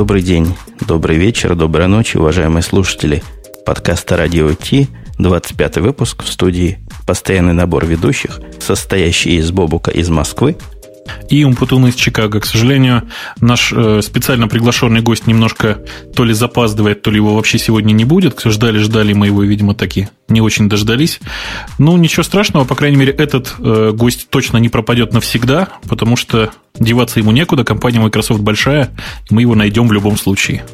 Добрый день, добрый вечер, доброй ночи, уважаемые слушатели подкаста «Радио Ти», 25 выпуск в студии. «Постоянный набор ведущих», состоящий из Бобука из Москвы – и Умпутун из Чикаго. К сожалению, наш э, специально приглашенный гость немножко то ли запаздывает, то ли его вообще сегодня не будет. Ждали-ждали, мы его, видимо, таки не очень дождались. Ну, ничего страшного, по крайней мере, этот э, гость точно не пропадет навсегда, потому что деваться ему некуда, компания Microsoft большая, и мы его найдем в любом случае.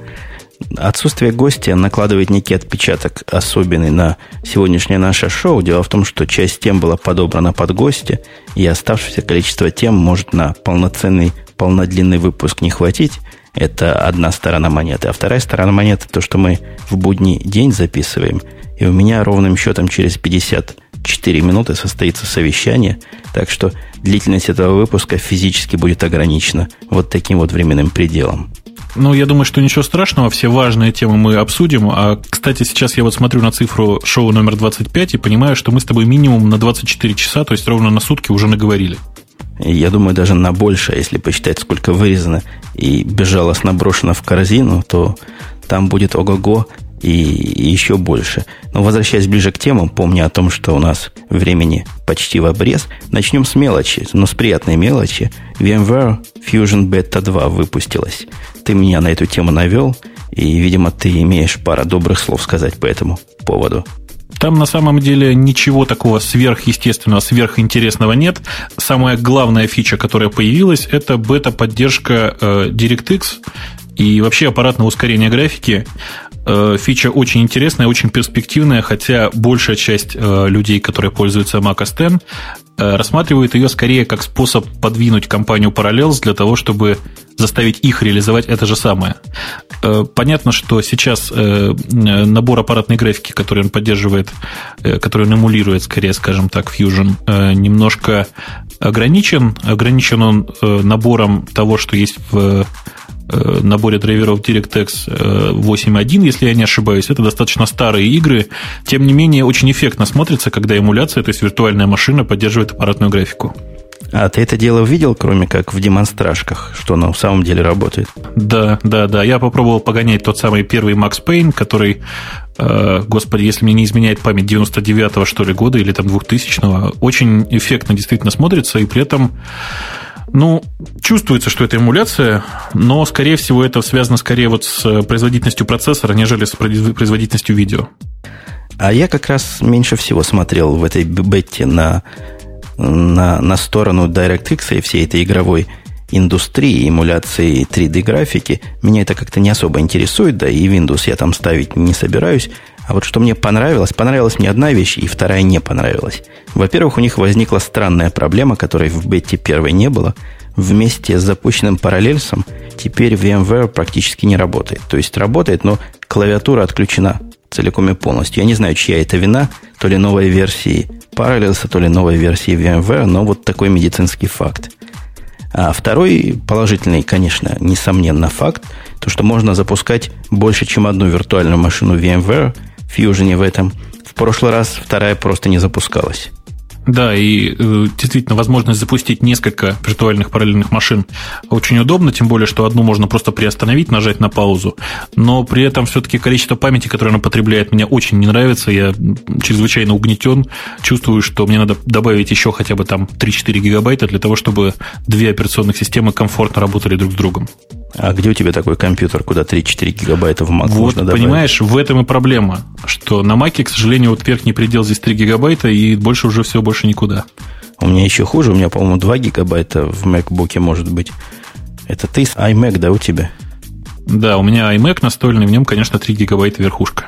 Отсутствие гостя накладывает некий отпечаток особенный на сегодняшнее наше шоу. Дело в том, что часть тем была подобрана под гостя, и оставшееся количество тем может на полноценный, полнодлинный выпуск не хватить. Это одна сторона монеты. А вторая сторона монеты то, что мы в будний день записываем. И у меня ровным счетом через 54 минуты состоится совещание. Так что длительность этого выпуска физически будет ограничена вот таким вот временным пределом. Ну, я думаю, что ничего страшного, все важные темы мы обсудим. А, кстати, сейчас я вот смотрю на цифру шоу номер 25 и понимаю, что мы с тобой минимум на 24 часа, то есть ровно на сутки уже наговорили. Я думаю, даже на больше, если посчитать, сколько вырезано и безжалостно брошено в корзину, то там будет ого-го и, еще больше. Но возвращаясь ближе к темам, помня о том, что у нас времени почти в обрез, начнем с мелочи, но с приятной мелочи. VMware Fusion Beta 2 выпустилась. Ты меня на эту тему навел, и, видимо, ты имеешь пара добрых слов сказать по этому поводу. Там на самом деле ничего такого сверхъестественного, сверхинтересного нет. Самая главная фича, которая появилась, это бета-поддержка э, DirectX и вообще аппаратное ускорение графики. Э, фича очень интересная, очень перспективная, хотя большая часть э, людей, которые пользуются Mac OS X, э, рассматривают ее скорее как способ подвинуть компанию Parallels для того, чтобы заставить их реализовать это же самое. Понятно, что сейчас набор аппаратной графики, который он поддерживает, который он эмулирует, скорее, скажем так, Fusion, немножко ограничен. Ограничен он набором того, что есть в наборе драйверов DirectX 8.1, э, если я не ошибаюсь. Это достаточно старые игры. Тем не менее, очень эффектно смотрится, когда эмуляция, то есть виртуальная машина, поддерживает аппаратную графику. А ты это дело видел, кроме как в демонстражках, что оно в самом деле работает? Да, да, да. Я попробовал погонять тот самый первый Max Payne, который, э, господи, если мне не изменяет память, 99-го, что ли, года или там 2000-го. Очень эффектно действительно смотрится, и при этом ну, чувствуется, что это эмуляция, но, скорее всего, это связано скорее вот с э, производительностью процессора, нежели с производительностью видео. А я как раз меньше всего смотрел в этой бетте на, на, на сторону DirectX и всей этой игровой индустрии, эмуляции 3D-графики. Меня это как-то не особо интересует, да и Windows я там ставить не собираюсь. А вот что мне понравилось, понравилась мне одна вещь, и вторая не понравилась. Во-первых, у них возникла странная проблема, которой в бете первой не было. Вместе с запущенным параллельсом теперь VMware практически не работает. То есть работает, но клавиатура отключена целиком и полностью. Я не знаю, чья это вина, то ли новой версии Parallels, то ли новой версии VMware, но вот такой медицинский факт. А второй положительный, конечно, несомненно факт, то, что можно запускать больше, чем одну виртуальную машину VMware – Fusion в этом. В прошлый раз вторая просто не запускалась. Да, и э, действительно возможность запустить несколько виртуальных параллельных машин очень удобно, тем более, что одну можно просто приостановить, нажать на паузу. Но при этом все-таки количество памяти, которое она потребляет, мне очень не нравится. Я чрезвычайно угнетен. Чувствую, что мне надо добавить еще хотя бы там 3-4 гигабайта для того, чтобы две операционных системы комфортно работали друг с другом. А где у тебя такой компьютер, куда 3-4 гигабайта в Mac вот, можно добавить? понимаешь, в этом и проблема, что на Mac, к сожалению, вот верхний предел здесь 3 гигабайта, и больше уже все, больше никуда. У меня еще хуже, у меня, по-моему, 2 гигабайта в MacBook может быть. Это ты с iMac, да, у тебя? Да, у меня iMac настольный, в нем, конечно, 3 гигабайта верхушка.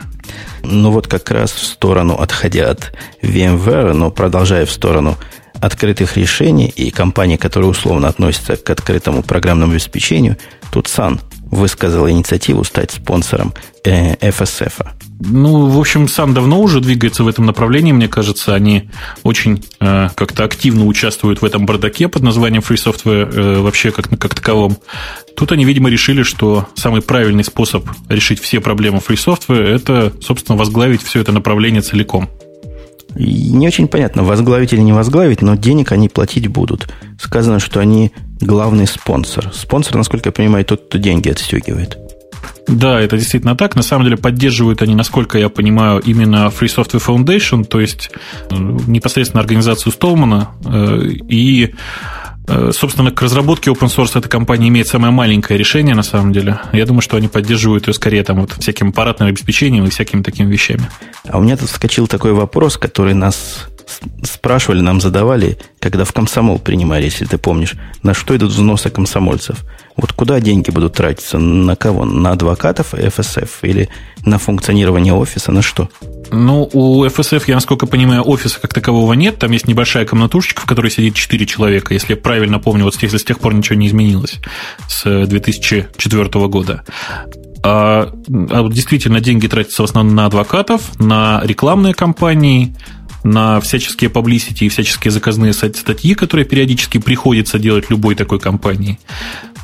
Ну вот как раз в сторону, отходя от VMware, но продолжая в сторону открытых решений и компаний, которые условно относятся к открытому программному обеспечению, тут Sun высказал инициативу стать спонсором э, FSF. Ну, в общем, сам давно уже двигается в этом направлении, мне кажется. Они очень э, как-то активно участвуют в этом бардаке под названием Free Software э, вообще как, как таковом. Тут они, видимо, решили, что самый правильный способ решить все проблемы Free Software – это, собственно, возглавить все это направление целиком. Не очень понятно, возглавить или не возглавить, но денег они платить будут. Сказано, что они главный спонсор. Спонсор, насколько я понимаю, тот, кто деньги отстегивает. Да, это действительно так. На самом деле поддерживают они, насколько я понимаю, именно Free Software Foundation, то есть э, непосредственно организацию Столмана. Э, и, собственно, к разработке open source эта компания имеет самое маленькое решение, на самом деле. Я думаю, что они поддерживают ее скорее там вот всяким аппаратным обеспечением и всякими такими вещами. А у меня тут вскочил такой вопрос, который нас спрашивали, нам задавали, когда в комсомол принимали, если ты помнишь, на что идут взносы комсомольцев. Вот куда деньги будут тратиться? На кого? На адвокатов ФСФ или на функционирование офиса? На что? Ну, у ФСФ, я насколько понимаю, офиса как такового нет. Там есть небольшая комнатушечка, в которой сидит 4 человека, если я правильно помню, вот если с тех пор ничего не изменилось с 2004 года. А, а действительно деньги тратятся в основном на адвокатов, на рекламные кампании, на всяческие publicity и всяческие заказные статьи, которые периодически приходится делать любой такой компании,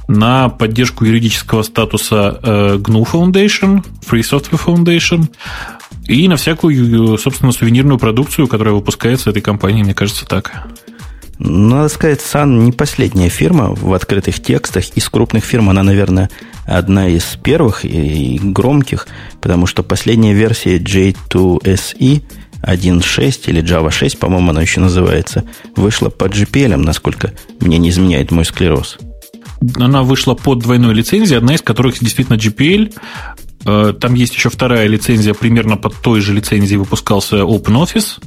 на поддержку юридического статуса э, GNU Foundation, Free Software Foundation и на всякую, собственно, сувенирную продукцию, которая выпускается этой компанией, мне кажется, так. Надо сказать, Sun не последняя фирма в открытых текстах. Из крупных фирм она, наверное, одна из первых и громких, потому что последняя версия J2SE – 1.6 или Java 6, по-моему, она еще называется, вышла по GPL, насколько мне не изменяет мой склероз. Она вышла под двойной лицензией, одна из которых действительно GPL. Э, там есть еще вторая лицензия, примерно под той же лицензией выпускался OpenOffice.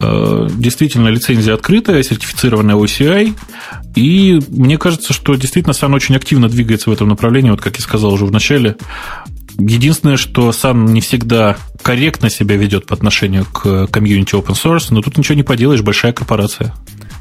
Э, действительно, лицензия открытая, сертифицированная OCI. И мне кажется, что действительно Sun очень активно двигается в этом направлении, вот как я сказал уже в начале. Единственное, что Sun не всегда корректно себя ведет по отношению к комьюнити open source, но тут ничего не поделаешь, большая корпорация.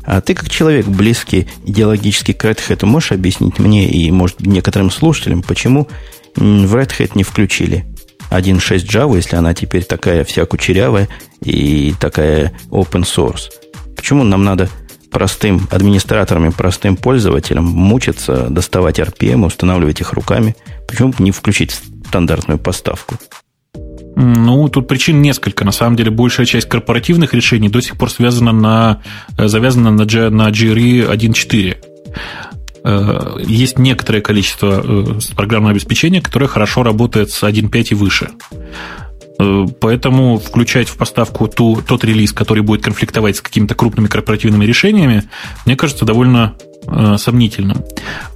А ты как человек близкий идеологически к Red Hat, можешь объяснить мне и, может, некоторым слушателям, почему в Red Hat не включили 1.6 Java, если она теперь такая вся кучерявая и такая open source? Почему нам надо простым администраторам и простым пользователям мучиться, доставать RPM, устанавливать их руками? Почему бы не включить стандартную поставку? Ну, тут причин несколько. На самом деле, большая часть корпоративных решений до сих пор связана на, э, завязана на, на GRE 1.4. Э, есть некоторое количество э, программного обеспечения, которое хорошо работает с 1.5 и выше. Поэтому включать в поставку ту, тот релиз, который будет конфликтовать с какими-то крупными корпоративными решениями, мне кажется довольно э, сомнительным.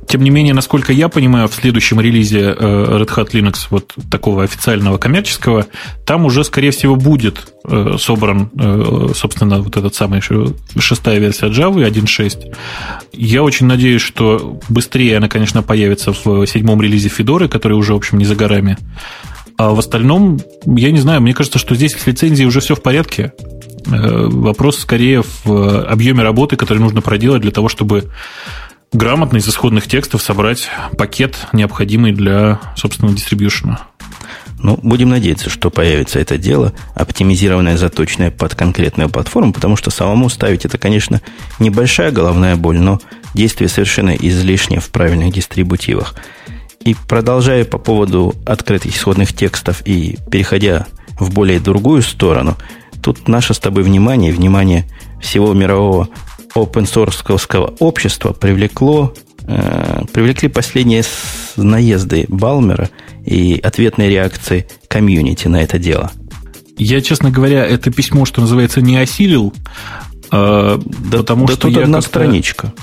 Тем не менее, насколько я понимаю, в следующем релизе э, Red Hat Linux, вот такого официального коммерческого, там уже, скорее всего, будет э, собран, э, собственно, вот этот самый шестая версия Java 1.6. Я очень надеюсь, что быстрее она, конечно, появится в седьмом релизе Fedora, который уже, в общем, не за горами. А в остальном, я не знаю, мне кажется, что здесь с лицензией уже все в порядке. Э, вопрос скорее в объеме работы, который нужно проделать для того, чтобы грамотно из исходных текстов собрать пакет, необходимый для, собственно, дистрибьюшена. Ну, будем надеяться, что появится это дело, оптимизированное, заточенное под конкретную платформу, потому что самому ставить это, конечно, небольшая головная боль, но действие совершенно излишнее в правильных дистрибутивах. И продолжая по поводу открытых исходных текстов и переходя в более другую сторону – Тут наше с тобой внимание, внимание всего мирового open source общества привлекло, э, привлекли последние наезды Балмера и ответные реакции комьюнити на это дело. Я, честно говоря, это письмо, что называется, не осилил, э, да, потому да что тут одна страничка.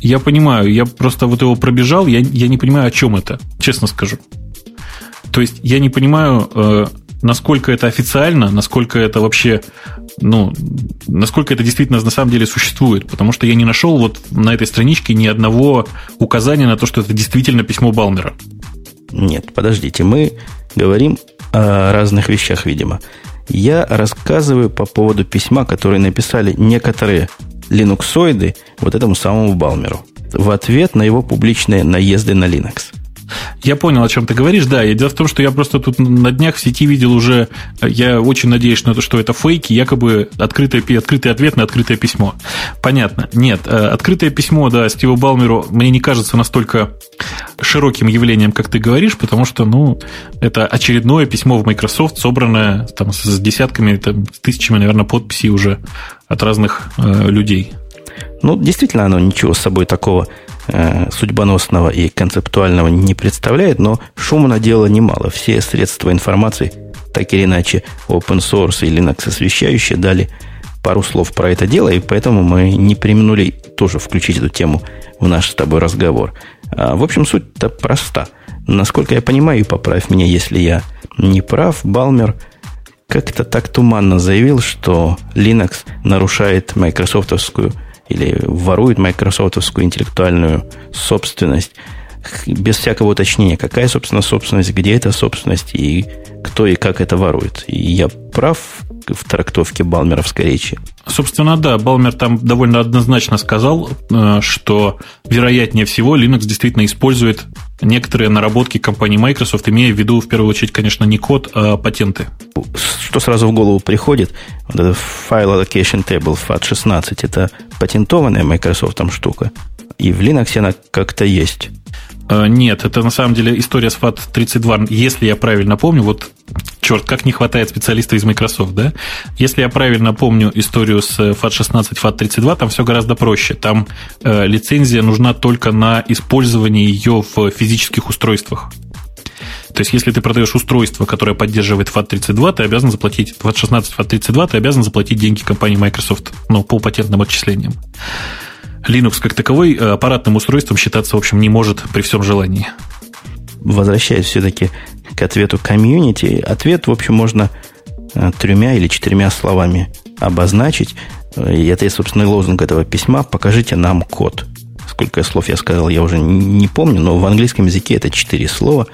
Я понимаю, я просто вот его пробежал, я, я не понимаю, о чем это, честно скажу. То есть я не понимаю, э, насколько это официально, насколько это вообще, ну, насколько это действительно на самом деле существует. Потому что я не нашел вот на этой страничке ни одного указания на то, что это действительно письмо Балмера. Нет, подождите, мы говорим о разных вещах, видимо. Я рассказываю по поводу письма, которое написали некоторые линуксоиды вот этому самому Балмеру в ответ на его публичные наезды на Linux. Я понял, о чем ты говоришь, да. И дело в том, что я просто тут на днях в сети видел уже, я очень надеюсь, что это фейки, якобы открытый, открытый ответ на открытое письмо. Понятно. Нет, э, открытое письмо, да, Стиву Балмеру мне не кажется настолько широким явлением, как ты говоришь, потому что, ну, это очередное письмо в Microsoft, собранное там с десятками, там, с тысячами, наверное, подписей уже от разных э, людей. Ну, действительно, оно ничего с собой такого э, судьбоносного и концептуального не представляет, но шума наделало немало. Все средства информации, так или иначе, open source и Linux освещающие, дали пару слов про это дело, и поэтому мы не применули тоже включить эту тему в наш с тобой разговор. А, в общем, суть-то проста. Насколько я понимаю, и поправь меня, если я не прав, Балмер как-то так туманно заявил, что Linux нарушает майкрософтовскую или ворует майкрософтовскую интеллектуальную собственность без всякого уточнения, какая, собственно, собственность, где эта собственность и кто и как это ворует. И я прав в трактовке Балмеровской речи? Собственно, да, Балмер там довольно однозначно сказал, э, что вероятнее всего Linux действительно использует некоторые наработки компании Microsoft, имея в виду, в первую очередь, конечно, не код, а патенты. Что сразу в голову приходит, вот этот File Allocation Table FAT16, это патентованная Microsoft там штука, и в Linux она как-то есть. Э, нет, это на самом деле история с FAT32, если я правильно помню, вот черт, как не хватает специалистов из Microsoft, да? Если я правильно помню историю с FAT16, FAT32, там все гораздо проще. Там э, лицензия нужна только на использование ее в физических устройствах. То есть, если ты продаешь устройство, которое поддерживает FAT32, ты обязан заплатить FAT16, FAT32, ты обязан заплатить деньги компании Microsoft ну, по патентным отчислениям. Linux как таковой э, аппаратным устройством считаться, в общем, не может при всем желании. Возвращаясь все-таки к ответу комьюнити, ответ, в общем, можно э, тремя или четырьмя словами обозначить. И это и собственный лозунг этого письма. Покажите нам код. Сколько слов я сказал, я уже не помню, но в английском языке это четыре слова.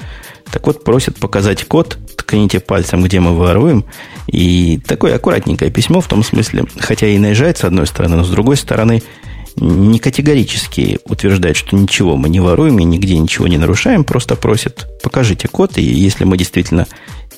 Так вот, просят показать код, ткните пальцем, где мы воруем. И такое аккуратненькое письмо в том смысле, хотя и наезжает с одной стороны, но с другой стороны не категорически утверждает, что ничего мы не воруем и нигде ничего не нарушаем, просто просят, покажите код, и если мы действительно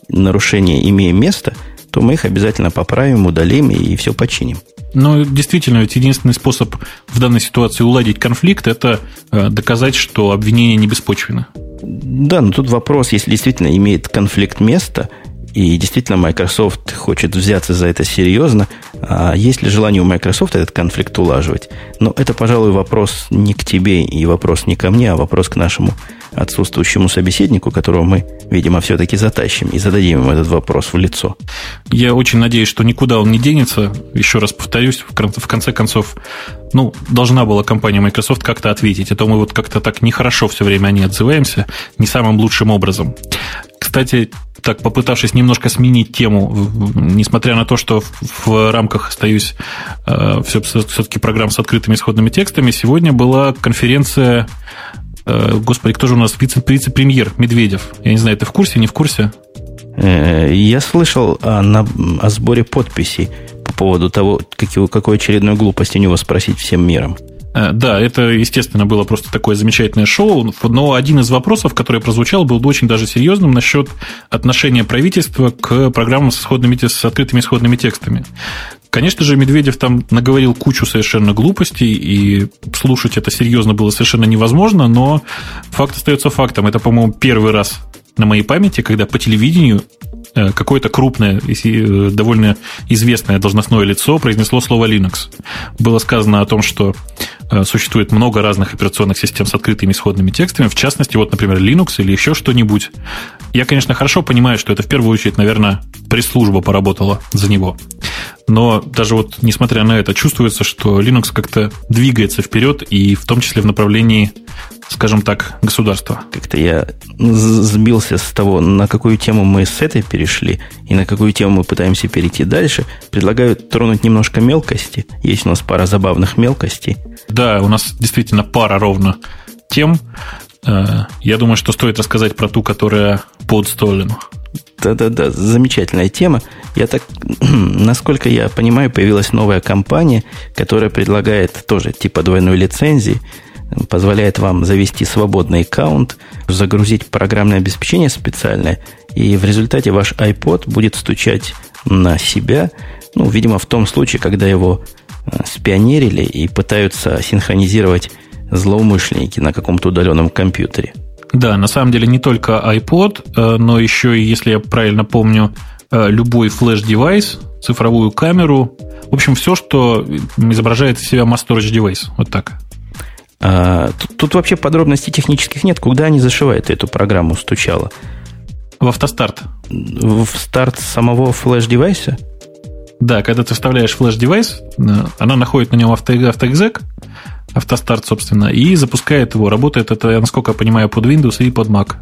нарушения имеем место, то мы их обязательно поправим, удалим и все починим. Но действительно, ведь единственный способ в данной ситуации уладить конфликт – это э, доказать, что обвинение не беспочвенно. Да, но тут вопрос, если действительно имеет конфликт место, и действительно Microsoft хочет взяться за это серьезно. А есть ли желание у Microsoft этот конфликт улаживать? Но это, пожалуй, вопрос не к тебе и вопрос не ко мне, а вопрос к нашему отсутствующему собеседнику, которого мы, видимо, все-таки затащим и зададим ему этот вопрос в лицо. Я очень надеюсь, что никуда он не денется. Еще раз повторюсь, в конце концов, ну, должна была компания Microsoft как-то ответить. А то мы вот как-то так нехорошо все время о ней отзываемся, не самым лучшим образом. Кстати, так попытавшись немножко сменить тему, несмотря на то, что в, рамках остаюсь э, все, все-таки программ с открытыми исходными текстами, сегодня была конференция Э, господи, кто же у нас вице-премьер Медведев? Я не знаю, ты в курсе, не в курсе? Э, я слышал о, на, о сборе подписей по поводу того, какую, какую очередную глупость у него спросить всем миром. Э, да, это, естественно, было просто такое замечательное шоу, но один из вопросов, который прозвучал, был очень даже серьезным насчет отношения правительства к программам с, исходными, с открытыми исходными текстами. Конечно же, Медведев там наговорил кучу совершенно глупостей, и слушать это серьезно было совершенно невозможно, но факт остается фактом. Это, по-моему, первый раз на моей памяти, когда по телевидению э, какое-то крупное, э, довольно известное должностное лицо произнесло слово Linux. Было сказано о том, что существует много разных операционных систем с открытыми исходными текстами, в частности, вот, например, Linux или еще что-нибудь. Я, конечно, хорошо понимаю, что это в первую очередь, наверное, пресс-служба поработала за него. Но даже вот несмотря на это, чувствуется, что Linux как-то двигается вперед, и в том числе в направлении, скажем так, государства. Как-то я сбился с того, на какую тему мы с этой перешли, и на какую тему мы пытаемся перейти дальше. Предлагаю тронуть немножко мелкости. Есть у нас пара забавных мелкостей. Да, у нас действительно пара ровно тем. Э, я думаю, что стоит рассказать про ту, которая под столем. Да-да-да, замечательная тема. Я так, насколько я понимаю, появилась новая компания, которая предлагает тоже типа двойной лицензии, позволяет вам завести свободный аккаунт, загрузить программное обеспечение специальное, и в результате ваш iPod будет стучать на себя, ну, видимо, в том случае, когда его э, спионерили и пытаются синхронизировать злоумышленники на каком-то удаленном компьютере. Да, на самом деле не только iPod, э, но еще и, если я правильно помню, э, любой флеш-девайс, цифровую камеру, в общем, все, что изображает из себя Mass Storage Device. Вот так. А, тут, тут вообще подробностей технических нет. Куда они зашивают эту программу стучало? В автостарт. В старт самого флеш-девайса? Да, когда ты вставляешь флеш-девайс, э, она находит на нем авто, автоэкзек, автостарт, собственно, и запускает его. Работает это, насколько я понимаю, под Windows и под Mac.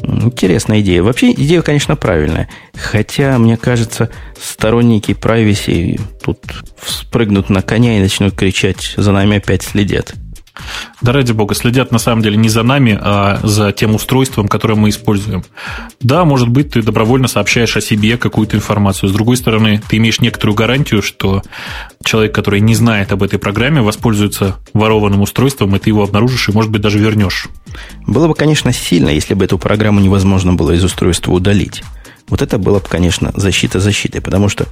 Интересная идея. Вообще идея, конечно, правильная. Хотя, мне кажется, сторонники privacy тут спрыгнут на коня и начнут кричать «за нами опять следят». Да ради бога, следят на самом деле не за нами, а за тем устройством, которое мы используем. Да, может быть, ты добровольно сообщаешь о себе какую-то информацию. С другой стороны, ты имеешь некоторую гарантию, что человек, который не знает об этой программе, воспользуется ворованным устройством, и ты его обнаружишь и, может быть, даже вернешь. Было бы, конечно, сильно, если бы эту программу невозможно было из устройства удалить. Вот это было бы, конечно, защита защитой, потому что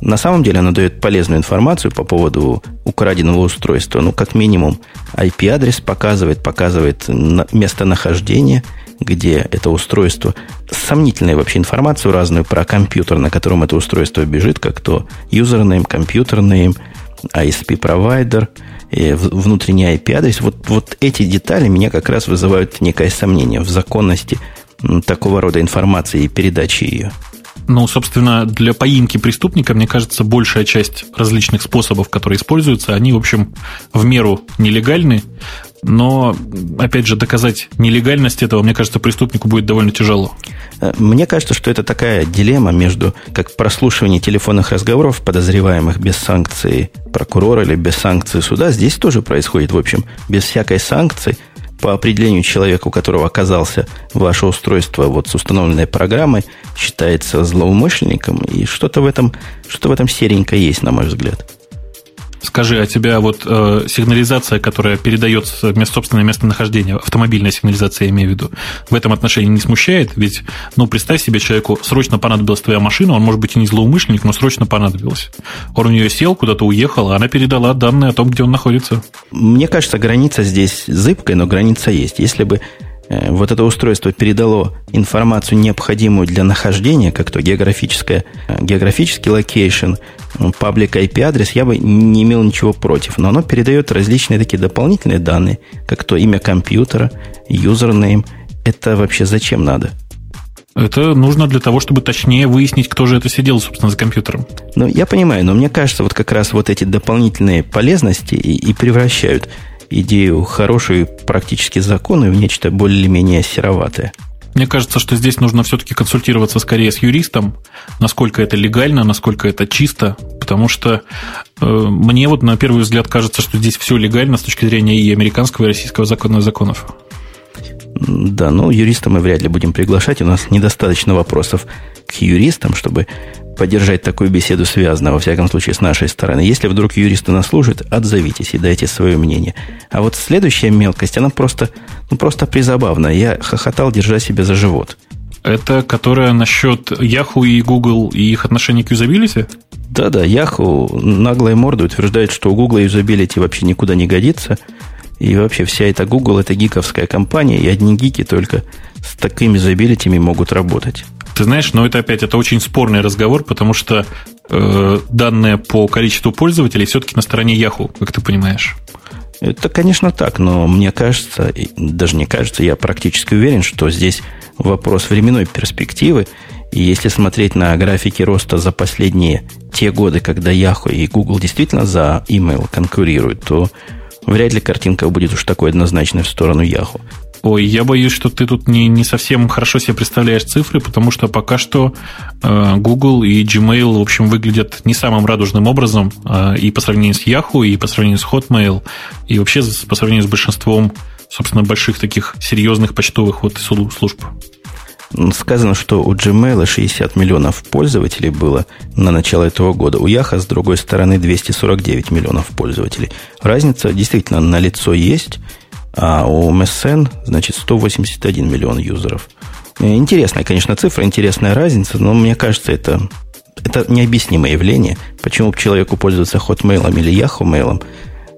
на самом деле она дает полезную информацию по поводу украденного устройства. Ну, как минимум, IP-адрес показывает, показывает местонахождение, где это устройство. Сомнительную вообще информацию разную про компьютер, на котором это устройство бежит, как то юзернейм, компьютернейм, ISP-провайдер, внутренний IP-адрес. Вот, вот эти детали меня как раз вызывают некое сомнение в законности такого рода информации и передачи ее. Ну, собственно, для поимки преступника, мне кажется, большая часть различных способов, которые используются, они, в общем, в меру нелегальны. Но, опять же, доказать нелегальность этого, мне кажется, преступнику будет довольно тяжело. Мне кажется, что это такая дилемма между как прослушивание телефонных разговоров подозреваемых без санкции прокурора или без санкции суда. Здесь тоже происходит, в общем, без всякой санкции – по определению человека, у которого оказался ваше устройство вот с установленной программой, считается злоумышленником. И что-то в этом, что в этом серенько есть, на мой взгляд. Скажи, а тебя вот э, сигнализация, которая передается место, собственное местонахождение, автомобильная сигнализация, я имею в виду, в этом отношении не смущает? Ведь, ну, представь себе, человеку срочно понадобилась твоя машина, он, может быть, и не злоумышленник, но срочно понадобилась. Он в нее сел, куда-то уехал, а она передала данные о том, где он находится. Мне кажется, граница здесь зыбкая, но граница есть. Если бы вот это устройство передало информацию, необходимую для нахождения, как то географическое, э, географический location, public IP-адрес, я бы не имел ничего против. Но оно передает различные такие дополнительные данные, как то имя компьютера, username. Это вообще зачем надо? Это нужно для того, чтобы точнее выяснить, кто же это сидел, собственно, за компьютером. Ну, я понимаю, но мне кажется, вот как раз вот эти дополнительные полезности и, и превращают идею хорошие практически законы в нечто более-менее сероватое. Мне кажется, что здесь нужно все-таки консультироваться скорее с юристом, насколько это легально, насколько это чисто, потому что э, мне вот на первый взгляд кажется, что здесь все легально с точки зрения и американского, и российского закона законов. Да, ну юриста мы вряд ли будем приглашать. У нас недостаточно вопросов к юристам, чтобы поддержать такую беседу связано, во всяком случае, с нашей стороны. Если вдруг юристы нас слушают, отзовитесь и дайте свое мнение. А вот следующая мелкость, она просто, ну, просто призабавная. Я хохотал, держа себя за живот. Это которая насчет Yahoo и Google и их отношений к юзабилити? Да-да, Yahoo наглой мордой утверждает, что у Google юзабилити вообще никуда не годится. И вообще вся эта Google это гиковская компания, и одни гики только с такими юзабилитями могут работать. Ты знаешь, но это опять это очень спорный разговор, потому что э, данные по количеству пользователей все-таки на стороне Yahoo, как ты понимаешь. Это, конечно, так, но мне кажется, даже не кажется, я практически уверен, что здесь вопрос временной перспективы. И если смотреть на графики роста за последние те годы, когда Yahoo и Google действительно за email конкурируют, то вряд ли картинка будет уж такой однозначной в сторону Yahoo. Ой, я боюсь, что ты тут не, не совсем хорошо себе представляешь цифры, потому что пока что э, Google и Gmail, в общем, выглядят не самым радужным образом э, и по сравнению с Yahoo, и по сравнению с Hotmail, и вообще по сравнению с большинством, собственно, больших таких серьезных почтовых вот служб. Сказано, что у Gmail 60 миллионов пользователей было на начало этого года. У Яха, с другой стороны, 249 миллионов пользователей. Разница действительно на лицо есть – а у MSN, значит, 181 миллион юзеров. Э, интересная, конечно, цифра, интересная разница, но мне кажется, это, это необъяснимое явление. Почему человеку пользоваться Hotmail или Yahoo Mail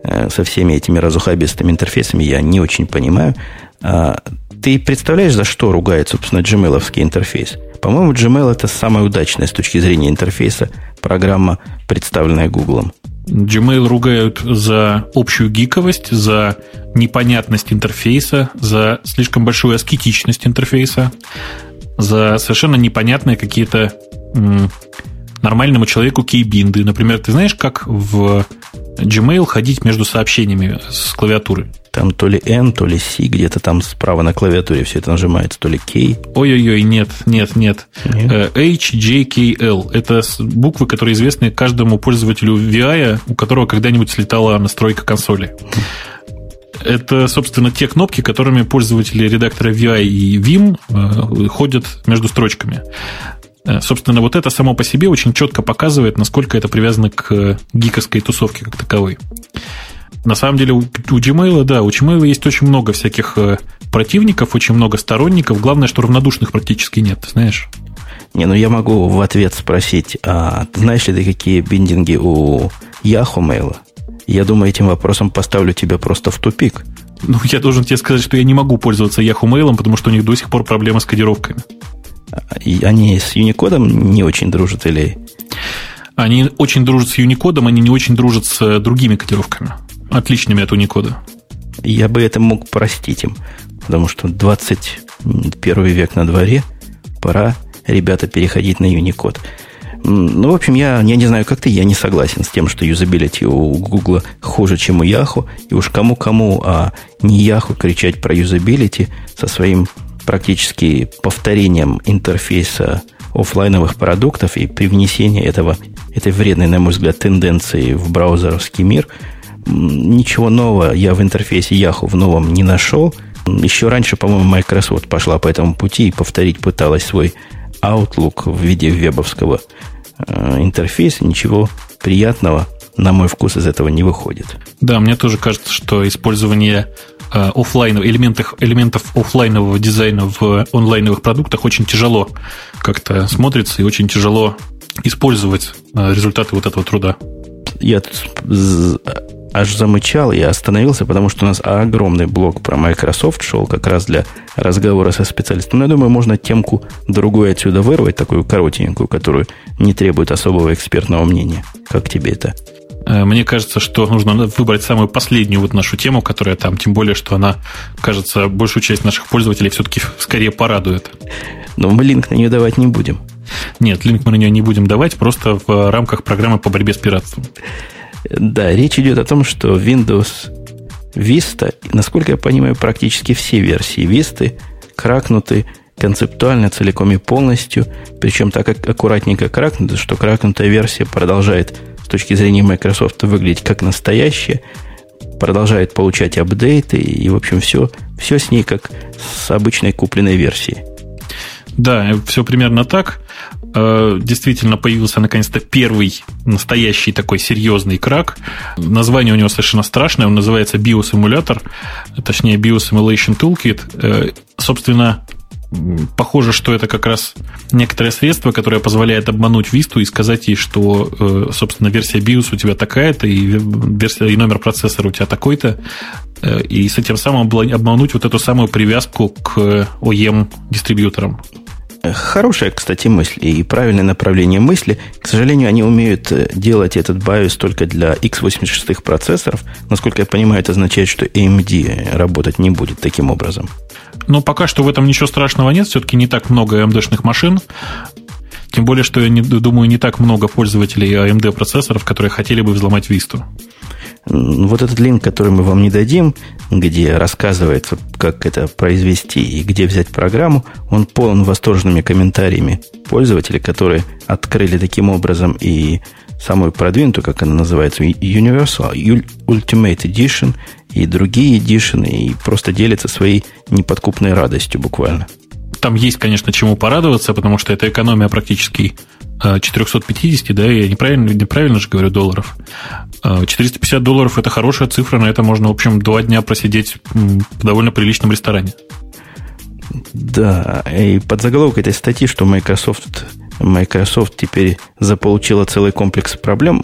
э, со всеми этими разухабистыми интерфейсами, я не очень понимаю. А, ты представляешь, за что ругает, собственно, gmail интерфейс? По-моему, Gmail это самая удачная с точки зрения интерфейса программа, представленная Гуглом. Gmail ругают за общую гиковость, за непонятность интерфейса, за слишком большую аскетичность интерфейса, за совершенно непонятные какие-то нормальному человеку кейбинды. Например, ты знаешь, как в Gmail ходить между сообщениями с клавиатуры? Там то ли N, то ли C, где-то там справа на клавиатуре все это нажимается, то ли K. Ой-ой-ой, нет, нет, нет. нет? Э, H, J, K, L. Это буквы, которые известны каждому пользователю VI, у которого когда-нибудь слетала настройка консоли. Это, собственно, те кнопки, которыми пользователи редактора VI и Vim э, ходят между строчками. Э, собственно, вот это само по себе очень четко показывает, насколько это привязано к гиковской тусовке как таковой. На самом деле у, у Gmail, да, у Gmail есть очень много всяких э, противников, очень много сторонников. Главное, что равнодушных практически нет, знаешь? Не, ну я могу в ответ спросить, а знаешь ли ты, какие биндинги у Yahoo Mail? Я думаю, этим вопросом поставлю тебя просто в тупик. Ну, я должен тебе сказать, что я не могу пользоваться Yahoo Mail, потому что у них до сих пор проблемы с кодировками. И они с Unicode не очень дружат или... Они очень дружат с Unicode, они не очень дружат с э, другими кодировками, отличными от Unicode. Я бы это мог простить им, потому что 21 век на дворе, пора, ребята, переходить на Unicode. Ну, в общем, я, я не знаю, как ты, я не согласен с тем, что юзабилити у Google хуже, чем у Yahoo. И уж кому-кому, а не Yahoo кричать про юзабилити со своим практически повторением интерфейса офлайновых продуктов и привнесение этого, этой вредной, на мой взгляд, тенденции в браузеровский мир. Ничего нового я в интерфейсе Yahoo в новом не нашел. Еще раньше, по-моему, Microsoft пошла по этому пути и повторить пыталась свой Outlook в виде вебовского э, интерфейса. Ничего приятного, на мой вкус, из этого не выходит. Да, мне тоже кажется, что использование Э, офлайн, элементах, элементов офлайнового дизайна в онлайновых продуктах очень тяжело как-то смотрится и очень тяжело использовать э, результаты вот этого труда. Я тут аж замычал и остановился, потому что у нас огромный блок про Microsoft шел как раз для разговора со специалистом. Но я думаю, можно темку другую отсюда вырвать, такую коротенькую, которую не требует особого экспертного мнения. Как тебе это? Э, мне кажется, что нужно выбрать самую последнюю вот нашу тему, которая там, тем более, что она, кажется, большую часть наших пользователей все-таки скорее порадует. Но мы линк на нее давать не будем. Нет, линк мы на нее не будем давать, просто в рамках программы по борьбе с пиратством. Да, речь идет о том, что Windows Vista, насколько я понимаю, практически все версии Vista кракнуты концептуально, целиком и полностью, причем так как аккуратненько кракнуты, что кракнутая версия продолжает точки зрения Microsoft выглядеть как настоящая, продолжает получать апдейты, и, в общем, все, все с ней как с обычной купленной версией. Да, все примерно так. Э, действительно появился наконец-то первый настоящий такой серьезный крак. Название у него совершенно страшное. Он называется биосимулятор, точнее Biosimulation Toolkit. Э, собственно, похоже, что это как раз некоторое средство, которое позволяет обмануть Висту и сказать ей, что, э, собственно, версия BIOS у тебя такая-то, и, версия, и номер процессора у тебя такой-то, э, и с этим самым обмануть вот эту самую привязку к OEM-дистрибьюторам. Хорошая, кстати, мысль и правильное направление мысли. К сожалению, они умеют э, делать этот BIOS только для x86 процессоров. Насколько я понимаю, это означает, что AMD работать не будет таким образом. Но пока что в этом ничего страшного нет. Все-таки не так много AMD-шных машин. Тем более, что я не, думаю, не так много пользователей AMD процессоров, которые хотели бы взломать Vista. Вот этот линк, который мы вам не дадим, где рассказывается, как это произвести и где взять программу, он полон восторженными комментариями пользователей, которые открыли таким образом и самую продвинутую, как она называется, Universal Ultimate Edition и другие Edition, и просто делятся своей неподкупной радостью буквально. Там есть, конечно, чему порадоваться, потому что это экономия практически 450, э, да, я неправильно, неправильно же говорю долларов. 450 э, долларов – это хорошая цифра, на это можно, в общем, два дня просидеть в довольно приличном ресторане. Да, и под заголовок этой статьи, что Microsoft, Microsoft теперь заполучила целый комплекс проблем,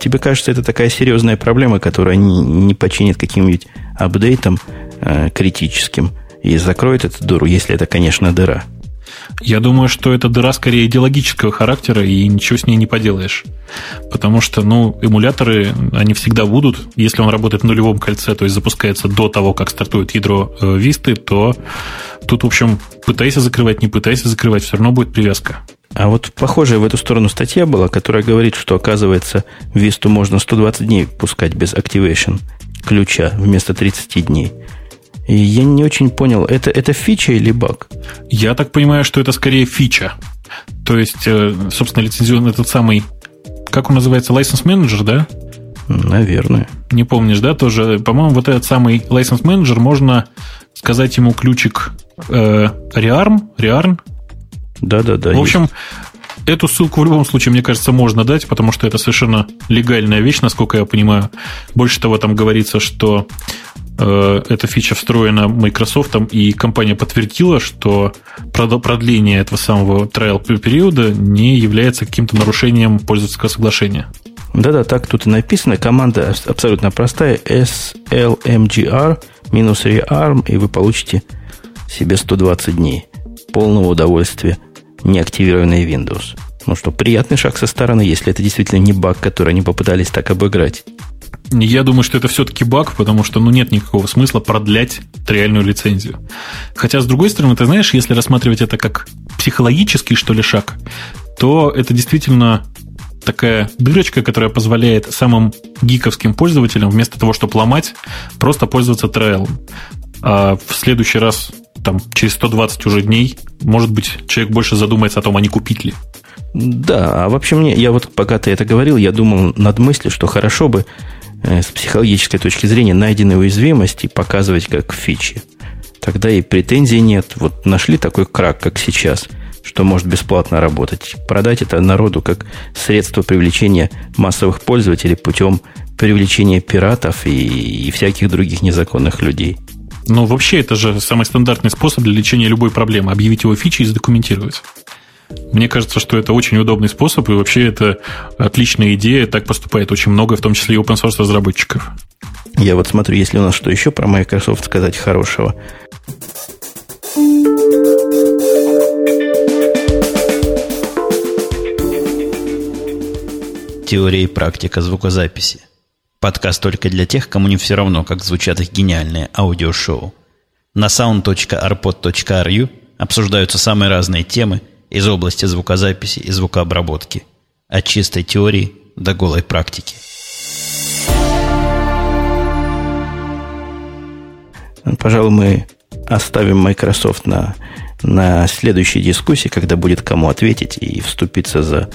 тебе кажется, это такая серьезная проблема, которая не, не починит каким-нибудь апдейтом э, критическим – и закроет эту дыру, если это, конечно, дыра. Я думаю, что это дыра скорее идеологического характера, и ничего с ней не поделаешь. Потому что, ну, эмуляторы, они всегда будут. Если он работает в нулевом кольце, то есть запускается до того, как стартует ядро э, Висты, то тут, в общем, пытайся закрывать, не пытайся закрывать, все равно будет привязка. А вот похожая в эту сторону статья была, которая говорит, что, оказывается, Висту можно 120 дней пускать без Activation ключа вместо 30 дней. И я не очень понял, это, это фича или баг? Я так понимаю, что это скорее фича. То есть, э, собственно, лицензионный этот самый, как он называется, license manager, да? Наверное. Не помнишь, да, тоже? По-моему, вот этот самый license manager, можно сказать ему ключик э, rearm, rearm. Да-да-да. В общем, есть. эту ссылку в любом случае, мне кажется, можно дать, потому что это совершенно легальная вещь, насколько я понимаю. Больше того, там говорится, что эта фича встроена Microsoft, и компания подтвердила, что продление этого самого trial периода не является каким-то нарушением пользовательского соглашения. Да-да, так тут и написано. Команда абсолютно простая. slmgr минус rearm, и вы получите себе 120 дней полного удовольствия неактивированный Windows. Ну что, приятный шаг со стороны, если это действительно не баг, который они попытались так обыграть. Я думаю, что это все-таки баг, потому что ну, нет никакого смысла продлять реальную лицензию. Хотя, с другой стороны, ты знаешь, если рассматривать это как психологический, что ли, шаг, то это действительно такая дырочка, которая позволяет самым гиковским пользователям вместо того, чтобы ломать, просто пользоваться трейлом. А в следующий раз там, через 120 уже дней, может быть, человек больше задумается о том, а не купить ли. Да, а вообще мне, я вот пока ты это говорил, я думал над мыслью, что хорошо бы э, с психологической точки зрения найденные уязвимости показывать как фичи. Тогда и претензий нет. Вот нашли такой крак, как сейчас, что может бесплатно работать. Продать это народу как средство привлечения массовых пользователей путем привлечения пиратов и, и всяких других незаконных людей. Но вообще это же самый стандартный способ для лечения любой проблемы. Объявить его фичи и задокументировать. Мне кажется, что это очень удобный способ, и вообще это отличная идея. Так поступает очень много, в том числе и open source разработчиков. Я вот смотрю, если у нас что еще про Microsoft сказать хорошего. Теория и практика звукозаписи. Подкаст только для тех, кому не все равно, как звучат их гениальные аудиошоу. На sound.arpod.ru обсуждаются самые разные темы из области звукозаписи и звукообработки. От чистой теории до голой практики. Пожалуй, мы оставим Microsoft на, на следующей дискуссии, когда будет кому ответить и вступиться за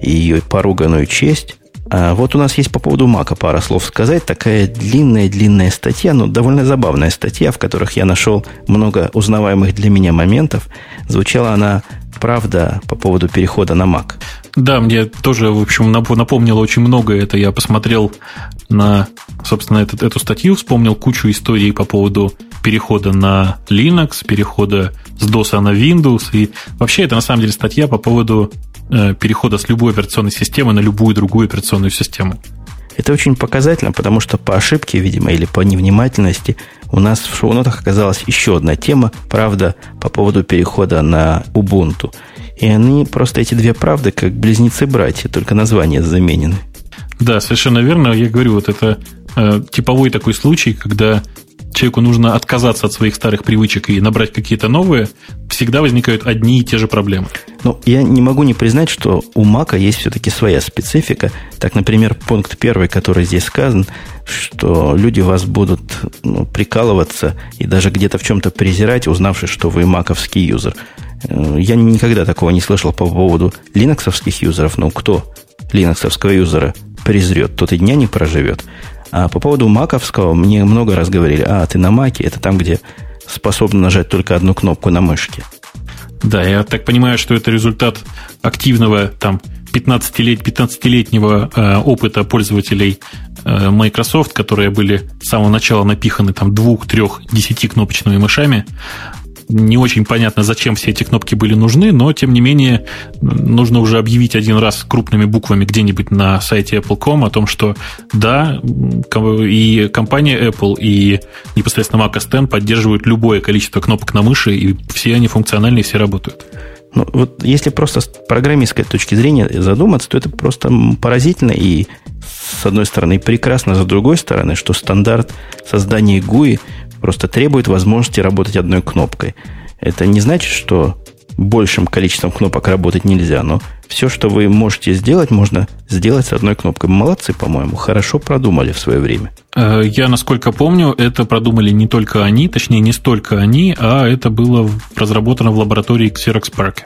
ее поруганную честь. А вот у нас есть по поводу Мака пара слов сказать. Такая длинная-длинная статья, но довольно забавная статья, в которых я нашел много узнаваемых для меня моментов. Звучала она правда по поводу перехода на Mac. Да, мне тоже, в общем, напомнило очень много это. Я посмотрел на, собственно, этот, эту статью, вспомнил кучу историй по поводу перехода на Linux, перехода с DOS на Windows. И вообще это на самом деле статья по поводу Э, перехода с любой операционной системы на любую другую операционную систему. Это очень показательно, потому что по ошибке, видимо, или по невнимательности у нас в шоу-нотах оказалась еще одна тема, правда, по поводу перехода на Ubuntu. И они просто эти две правды как близнецы-братья, только названия заменены. Да, совершенно верно. Я говорю, вот это э, типовой такой случай, когда человеку нужно отказаться от своих старых привычек и набрать какие-то новые, всегда возникают одни и те же проблемы. Ну, я не могу не признать, что у Мака есть все-таки своя специфика. Так, например, пункт первый, который здесь сказан, что люди вас будут ну, прикалываться и даже где-то в чем-то презирать, узнавшись, что вы маковский юзер. Э, я никогда такого не слышал по поводу линоксовских юзеров. Ну, кто линоксовского юзера презрет, тот и дня не проживет. А по поводу маковского мне много раз говорили, а, ты на маке, это там, где способны нажать только одну кнопку на мышке. Да, я так понимаю, что это результат активного там 15-лет, 15-летнего э, опыта пользователей э, Microsoft, которые были с самого начала напиханы там двух, трех, десяти кнопочными мышами, не очень понятно, зачем все эти кнопки были нужны, но, тем не менее, нужно уже объявить один раз крупными буквами где-нибудь на сайте Apple.com о том, что да, и компания Apple, и непосредственно Mac OS X поддерживают любое количество кнопок на мыши, и все они функциональные, все работают. Ну, вот если просто с программистской точки зрения задуматься, то это просто поразительно и, с одной стороны, прекрасно, с другой стороны, что стандарт создания GUI просто требует возможности работать одной кнопкой. Это не значит, что большим количеством кнопок работать нельзя, но все, что вы можете сделать, можно сделать с одной кнопкой. Молодцы, по-моему, хорошо продумали в свое время. Э, я, насколько помню, это продумали не только они, точнее, не столько они, а это было разработано в лаборатории Xerox Park.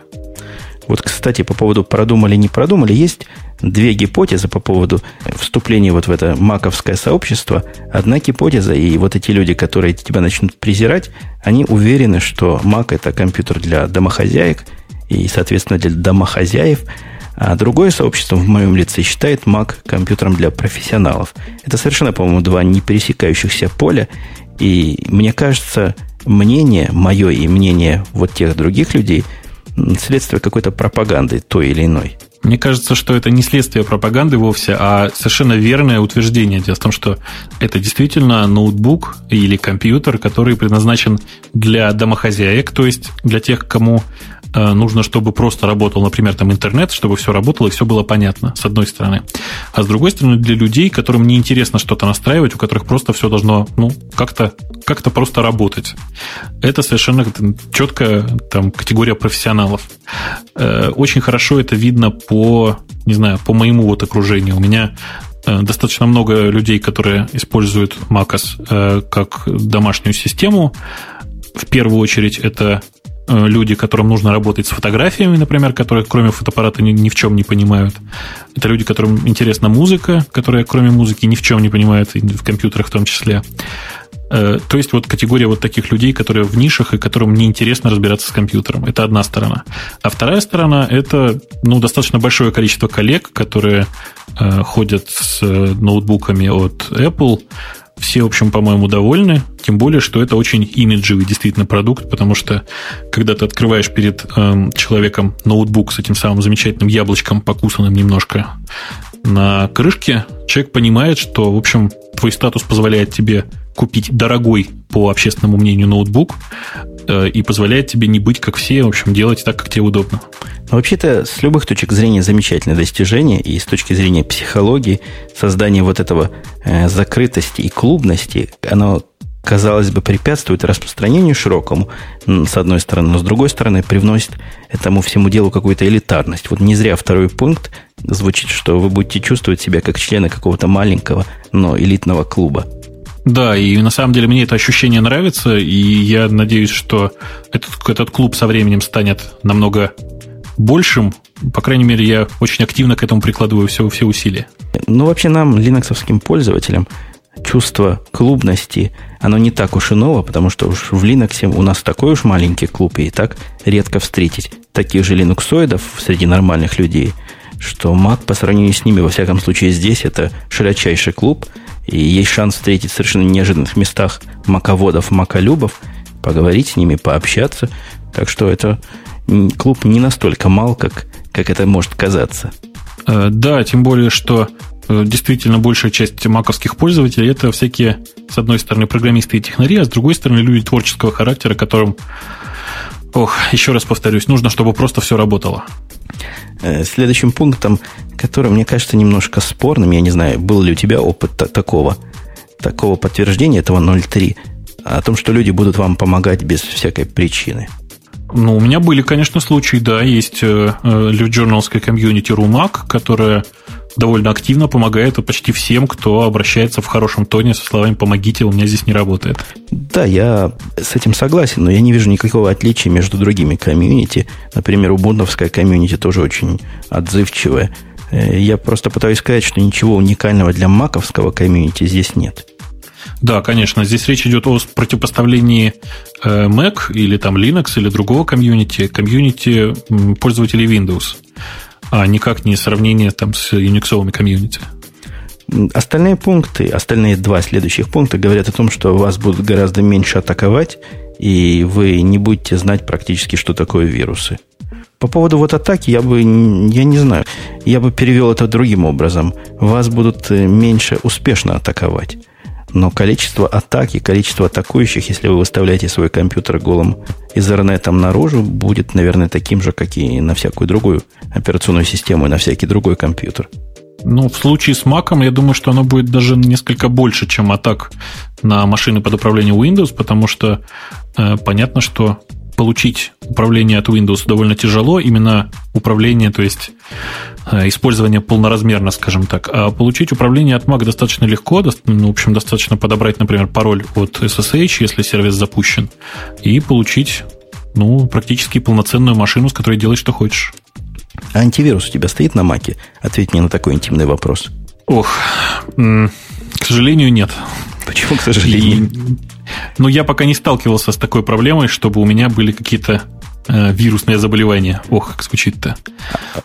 Вот, кстати, по поводу продумали, не продумали, есть две гипотезы по поводу вступления вот в это маковское сообщество. Одна гипотеза, и вот эти люди, которые тебя начнут презирать, они уверены, что Mac это компьютер для домохозяек и, соответственно, для домохозяев. А другое сообщество в моем лице считает Mac компьютером для профессионалов. Это совершенно, по-моему, два не пересекающихся поля. И мне кажется, мнение мое и мнение вот тех других людей – следствие какой-то пропаганды той или иной. Мне кажется, что это не следствие пропаганды вовсе, а совершенно верное утверждение. Дело в том, что это действительно ноутбук или компьютер, который предназначен для домохозяек, то есть для тех, кому нужно, чтобы просто работал, например, там интернет, чтобы все работало и все было понятно, с одной стороны. А с другой стороны, для людей, которым неинтересно что-то настраивать, у которых просто все должно, ну, как-то как просто работать. Это совершенно четкая там, категория профессионалов. Э, очень хорошо это видно по, не знаю, по моему вот окружению. У меня э, достаточно много людей, которые используют MacOS как домашнюю систему. В первую очередь это Э, люди, которым нужно работать с фотографиями, например, которые кроме фотоаппарата ни, ни в чем не понимают. Это люди, которым интересна музыка, которые кроме музыки ни в чем не понимают, в компьютерах в том числе. Э, то есть вот категория вот таких людей, которые в нишах и которым неинтересно разбираться с компьютером. Это одна сторона. А вторая сторона – это ну, достаточно большое количество коллег, которые э, ходят с ноутбуками от Apple, все, в общем, по-моему, довольны. Тем более, что это очень имиджевый действительно продукт, потому что когда ты открываешь перед э, человеком ноутбук с этим самым замечательным яблочком, покусанным немножко на крышке, человек понимает, что, в общем, твой статус позволяет тебе купить дорогой, по общественному мнению, ноутбук э, и позволяет тебе не быть как все, в общем, делать так, как тебе удобно. Но вообще-то с любых точек зрения замечательное достижение, и с точки зрения психологии, создание вот этого э, закрытости и клубности, оно казалось бы, препятствует распространению широкому, с одной стороны, но с другой стороны, привносит этому всему делу какую-то элитарность. Вот не зря второй пункт звучит, что вы будете чувствовать себя как члены какого-то маленького, но элитного клуба. Да, и на самом деле мне это ощущение нравится, и я надеюсь, что этот, этот клуб со временем станет намного большим. По крайней мере, я очень активно к этому прикладываю все, все усилия. Ну, вообще нам, линоксовским пользователям, чувство клубности, оно не так уж и ново, потому что уж в Linux у нас такой уж маленький клуб, и так редко встретить таких же линуксоидов среди нормальных людей, что Mac по сравнению с ними, во всяком случае здесь, это широчайший клуб – и есть шанс встретить в совершенно неожиданных местах маководов, маколюбов, поговорить с ними, пообщаться. Так что это клуб не настолько мал, как, как это может казаться. Э, да, тем более, что действительно большая часть маковских пользователей это всякие, с одной стороны, программисты и технари, а с другой стороны, люди творческого характера, которым, ох, еще раз повторюсь, нужно, чтобы просто все работало. Э, следующим пунктом, который мне кажется немножко спорным, я не знаю, был ли у тебя опыт такого, такого подтверждения этого 0.3, о том, что люди будут вам помогать без всякой причины. Ну, у меня были, конечно, случаи, да. Есть э, э LiveJournalская комьюнити RUMAC, которая довольно активно помогает почти всем, кто обращается в хорошем тоне со словами «помогите, у меня здесь не работает». Да, я с этим согласен, но я не вижу никакого отличия между другими комьюнити. Например, убунтовская комьюнити тоже очень отзывчивая. Э, я просто пытаюсь сказать, что ничего уникального для маковского комьюнити здесь нет. Да, конечно. Здесь речь идет о противопоставлении э, Mac или там Linux или другого комьюнити, комьюнити пользователей Windows а никак не сравнение там с юниксовыми комьюнити. Остальные пункты, остальные два следующих пункта говорят о том, что вас будут гораздо меньше атаковать, и вы не будете знать практически, что такое вирусы. По поводу вот атаки, я бы, я не знаю, я бы перевел это другим образом. Вас будут э, меньше успешно атаковать. Но количество атак и количество атакующих, если вы выставляете свой компьютер голым изернетом наружу, будет, наверное, таким же, как и на всякую другую операционную систему и на всякий другой компьютер. Ну, в случае с Mac, я думаю, что оно будет даже несколько больше, чем атак на машины под управлением Windows, потому что э, понятно, что получить управление от Windows довольно тяжело, именно управление, то есть э, использование полноразмерно, скажем так. А получить управление от Mac достаточно легко, ну, в общем, достаточно подобрать, например, пароль от SSH, если сервис запущен, и получить ну, практически полноценную машину, с которой делаешь, что хочешь. А антивирус у тебя стоит на Маке? Ответь мне на такой интимный вопрос. Ох, к сожалению, нет. Почему, к сожалению? Ну, я пока не сталкивался с такой проблемой, чтобы у меня были какие-то э, вирусные заболевания. Ох, как звучит-то.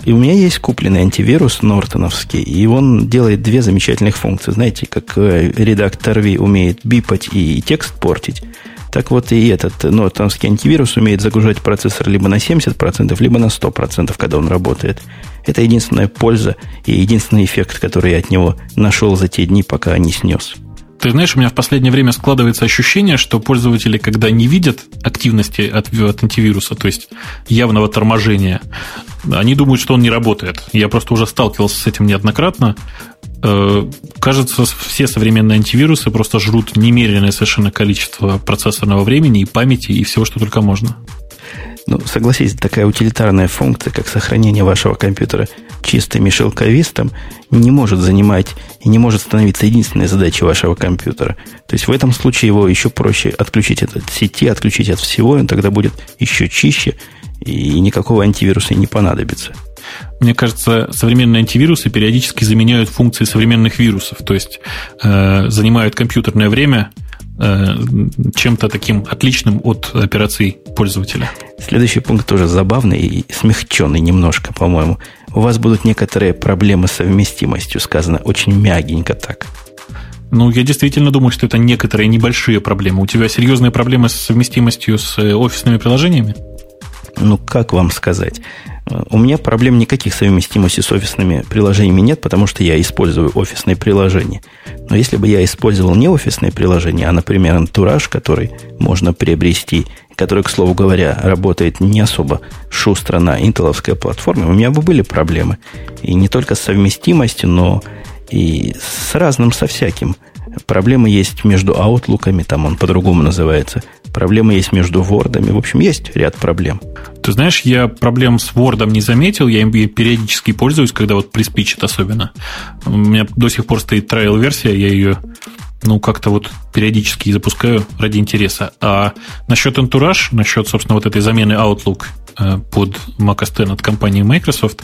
И у меня есть купленный антивирус нортоновский, и он делает две замечательных функции. Знаете, как э, редактор V умеет бипать и текст портить, так вот и этот нортонский антивирус умеет загружать процессор либо на 70%, либо на 100%, когда он работает. Это единственная польза и единственный эффект, который я от него нашел за те дни, пока не снес. Ты знаешь, у меня в последнее время складывается ощущение, что пользователи, когда не видят активности от, от антивируса, то есть явного торможения, они думают, что он не работает. Я просто уже сталкивался с этим неоднократно. Э, кажется, все современные антивирусы просто жрут немеренное совершенно количество процессорного времени и памяти и всего, что только можно. Ну, согласитесь, такая утилитарная функция, как сохранение вашего компьютера чистым и шелковистым, не может занимать и не может становиться единственной задачей вашего компьютера. То есть в этом случае его еще проще отключить от сети, отключить от всего, и он тогда будет еще чище, и никакого антивируса не понадобится. Мне кажется, современные антивирусы периодически заменяют функции современных вирусов, то есть э, занимают компьютерное время Э, чем-то таким отличным от операций пользователя. Следующий пункт тоже забавный и смягченный немножко, по-моему. У вас будут некоторые проблемы с совместимостью, сказано очень мягенько так. Ну, я действительно думаю, что это некоторые небольшие проблемы. У тебя серьезные проблемы с совместимостью с э, офисными приложениями? Ну, как вам сказать? У меня проблем никаких совместимости с офисными приложениями нет, потому что я использую офисные приложения. Но если бы я использовал не офисные приложения, а, например, антураж, который можно приобрести, который, к слову говоря, работает не особо шустро на интеловской платформе, у меня бы были проблемы. И не только с совместимостью, но и с разным, со всяким. Проблемы есть между аутлуками, там он по-другому называется. Проблемы есть между вордами. В общем, есть ряд проблем. Ты знаешь, я проблем с Word не заметил, я им периодически пользуюсь, когда вот приспичит особенно. У меня до сих пор стоит trial-версия, я ее ну, как-то вот периодически запускаю ради интереса. А насчет Entourage, насчет, собственно, вот этой замены Outlook э, под Mac OS от компании Microsoft,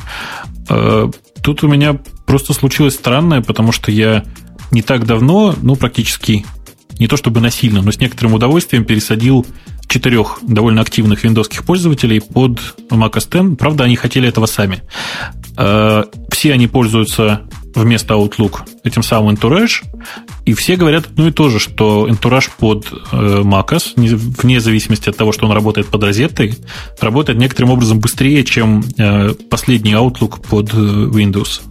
э, тут у меня просто случилось странное, потому что я не так давно, ну, практически не то чтобы насильно, но с некоторым удовольствием пересадил четырех довольно активных виндовских пользователей под Mac OS X. Правда, они хотели этого сами. Э, все они пользуются вместо Outlook этим самым Entourage, и все говорят ну и то же, что Entourage под э, macOS, вне зависимости от того, что он работает под розетой, работает некоторым образом быстрее, чем э, последний Outlook под Windows.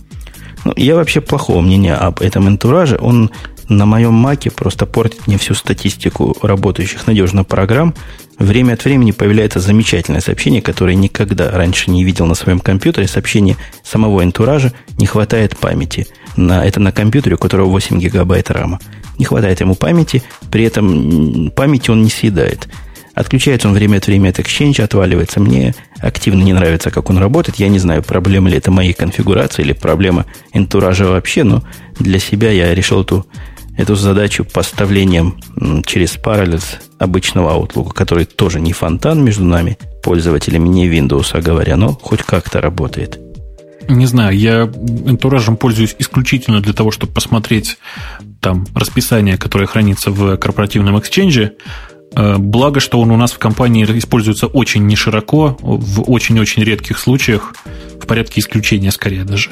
Ну, я вообще плохого мнения об этом антураже. Он на моем маке просто портит мне всю статистику работающих надежно программ. Время от времени появляется замечательное сообщение, которое никогда раньше не видел на своем компьютере. Сообщение самого антуража не хватает памяти. На, это на компьютере, у которого 8 гигабайт рама. Не хватает ему памяти, при этом памяти он не съедает. Отключается он время от времени от Exchange, отваливается. Мне активно не нравится, как он работает. Я не знаю, проблема ли это моей конфигурации или проблема энтуража вообще, но для себя я решил эту эту задачу поставлением через Parallels обычного Outlook, который тоже не фонтан между нами, пользователями не Windows, а говоря, но хоть как-то работает. Не знаю, я антуражем пользуюсь исключительно для того, чтобы посмотреть там расписание, которое хранится в корпоративном эксченже. Э, благо, что он у нас в компании используется очень не широко, в очень-очень редких случаях, в порядке исключения скорее даже.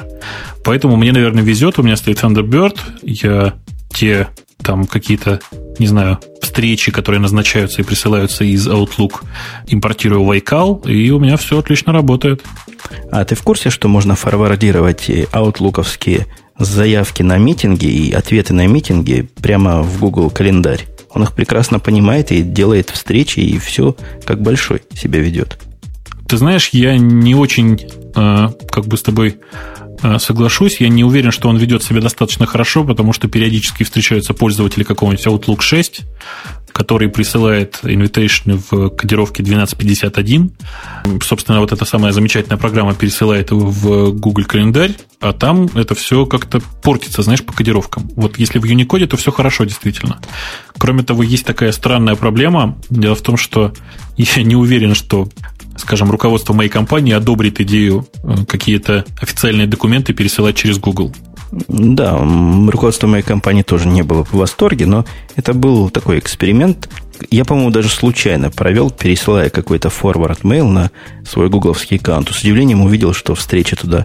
Поэтому мне, наверное, везет. У меня стоит Thunderbird. Я те там какие-то, не знаю, встречи, которые назначаются и присылаются из Outlook, импортирую в iCal, и у меня все отлично работает. А ты в курсе, что можно форвардировать аутлуковские заявки на митинги и ответы на митинги прямо в Google календарь. Он их прекрасно понимает и делает встречи, и все как большой себя ведет. Ты знаешь, я не очень э, как бы с тобой соглашусь. Я не уверен, что он ведет себя достаточно хорошо, потому что периодически встречаются пользователи какого-нибудь Outlook 6, который присылает invitation в кодировке 1251. Собственно, вот эта самая замечательная программа пересылает его в Google календарь, а там это все как-то портится, знаешь, по кодировкам. Вот если в Unicode, то все хорошо, действительно. Кроме того, есть такая странная проблема. Дело в том, что я не уверен, что скажем, руководство моей компании одобрит идею э, какие-то официальные документы пересылать через Google. Да, руководство моей компании тоже не было в восторге, но это был такой эксперимент. Я, по-моему, даже случайно провел, пересылая какой-то mail на свой гугловский аккаунт. С удивлением увидел, что встреча туда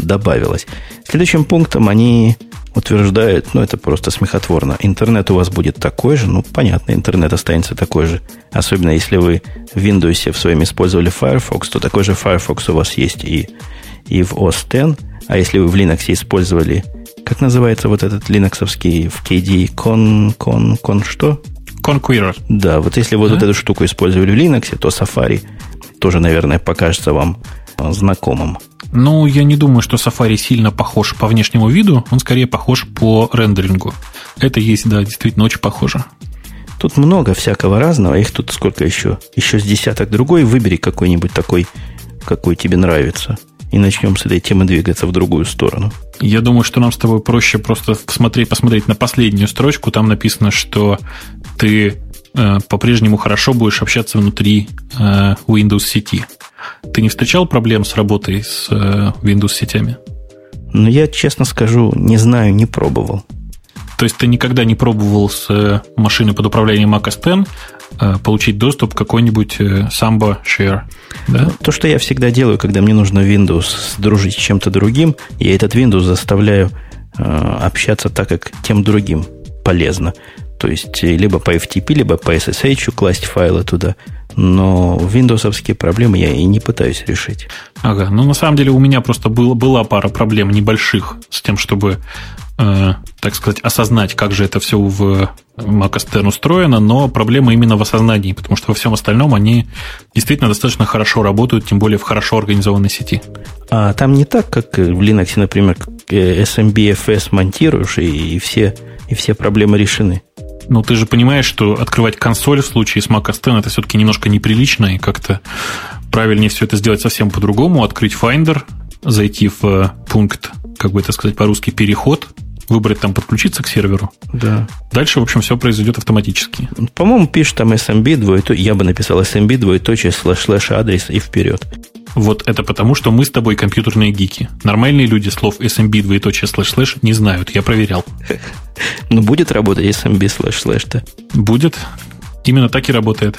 добавилась. Следующим пунктом они утверждают, ну это просто смехотворно, интернет у вас будет такой же, ну понятно, интернет останется такой же. Особенно если вы в Windows в своем использовали Firefox, то такой же Firefox у вас есть и, и в OS X – а если вы в Linux использовали, как называется вот этот линоксовский в KDE, con, con, con что? Conqueror. Да, вот если вот, вот эту штуку использовали в Linux, то Safari тоже, наверное, покажется вам а, знакомым. Ну, я не думаю, что Safari сильно похож по внешнему виду, он скорее похож по рендерингу. Это есть, да, действительно очень похоже. Тут много всякого разного, их тут сколько еще? Еще с десяток другой, выбери какой-нибудь такой, какой тебе нравится и начнем с этой темы двигаться в другую сторону. Я думаю, что нам с тобой проще просто посмотреть, посмотреть на последнюю строчку. Там написано, что ты по-прежнему хорошо будешь общаться внутри э, Windows сети. Ты не встречал проблем с работой с э, Windows сетями? Ну, я, честно скажу, не знаю, не пробовал. То есть ты никогда не пробовал с э, машиной под управлением Mac OS X э, получить доступ к какой-нибудь э, Samba Share? Да? Ну, то, что я всегда делаю, когда мне нужно Windows дружить с чем-то другим, я этот Windows заставляю общаться так, как тем другим полезно. То есть либо по FTP, либо по SSH класть файлы туда. Но виндовсовские проблемы я и не пытаюсь решить. Ага, ну на самом деле у меня просто было, была пара проблем небольших с тем, чтобы Э, так сказать, осознать, как же это все в Mac OS X устроено, но проблема именно в осознании, потому что во всем остальном они действительно достаточно хорошо работают, тем более в хорошо организованной сети. А там не так, как в Linux, например, SMBFS монтируешь, и, и, все, и все проблемы решены. Ну, ты же понимаешь, что открывать консоль в случае с Mac OS X это все-таки немножко неприлично, и как-то правильнее все это сделать совсем по-другому, открыть Finder, зайти в э, пункт, как бы это сказать по-русски, переход, выбрать там подключиться к серверу. Да. Дальше, в общем, все произойдет автоматически. По-моему, пишет там SMB двоеточие, я бы написал SMB двоеточие слэш-слэш адрес и вперед. Вот это потому, что мы с тобой компьютерные гики. Нормальные люди слов SMB двоеточие слэш-слэш не знают. Я проверял. Ну, будет работать SMB слэш-слэш-то? Будет. Именно так и работает.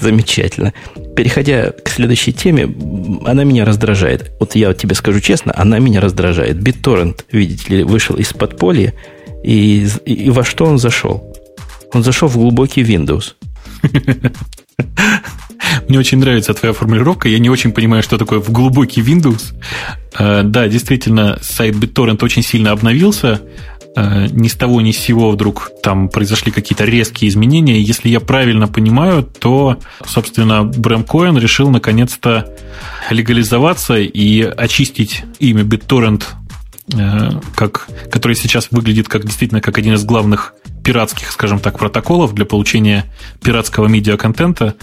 Замечательно. Переходя к следующей теме, она меня раздражает. Вот я тебе скажу честно, она меня раздражает. BitTorrent, видите ли, вышел из подполья, и, и во что он зашел? Он зашел в глубокий Windows. Мне очень нравится твоя формулировка. Я не очень понимаю, что такое в глубокий Windows. Э, да, действительно, сайт BitTorrent очень сильно обновился. Э, ни с того ни с сего вдруг там произошли какие-то резкие изменения. Если я правильно понимаю, то, собственно, Брэм Коэн решил наконец-то легализоваться и очистить имя BitTorrent, э, как, который сейчас выглядит как действительно как один из главных пиратских, скажем так, протоколов для получения пиратского медиаконтента.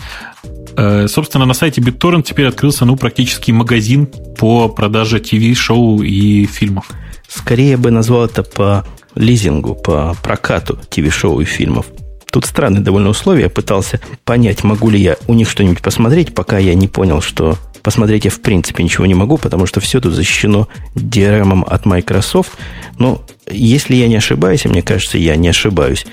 Э, собственно, на сайте BitTorrent теперь открылся ну, практически магазин по продаже ТВ-шоу и фильмов. Скорее бы назвал это по лизингу, по прокату ТВ-шоу и фильмов. Тут странные довольно условия. Я пытался понять, могу ли я у них что-нибудь посмотреть, пока я не понял, что посмотреть я в принципе ничего не могу, потому что все тут защищено DRM от Microsoft. Но если я не ошибаюсь, и мне кажется, я не ошибаюсь,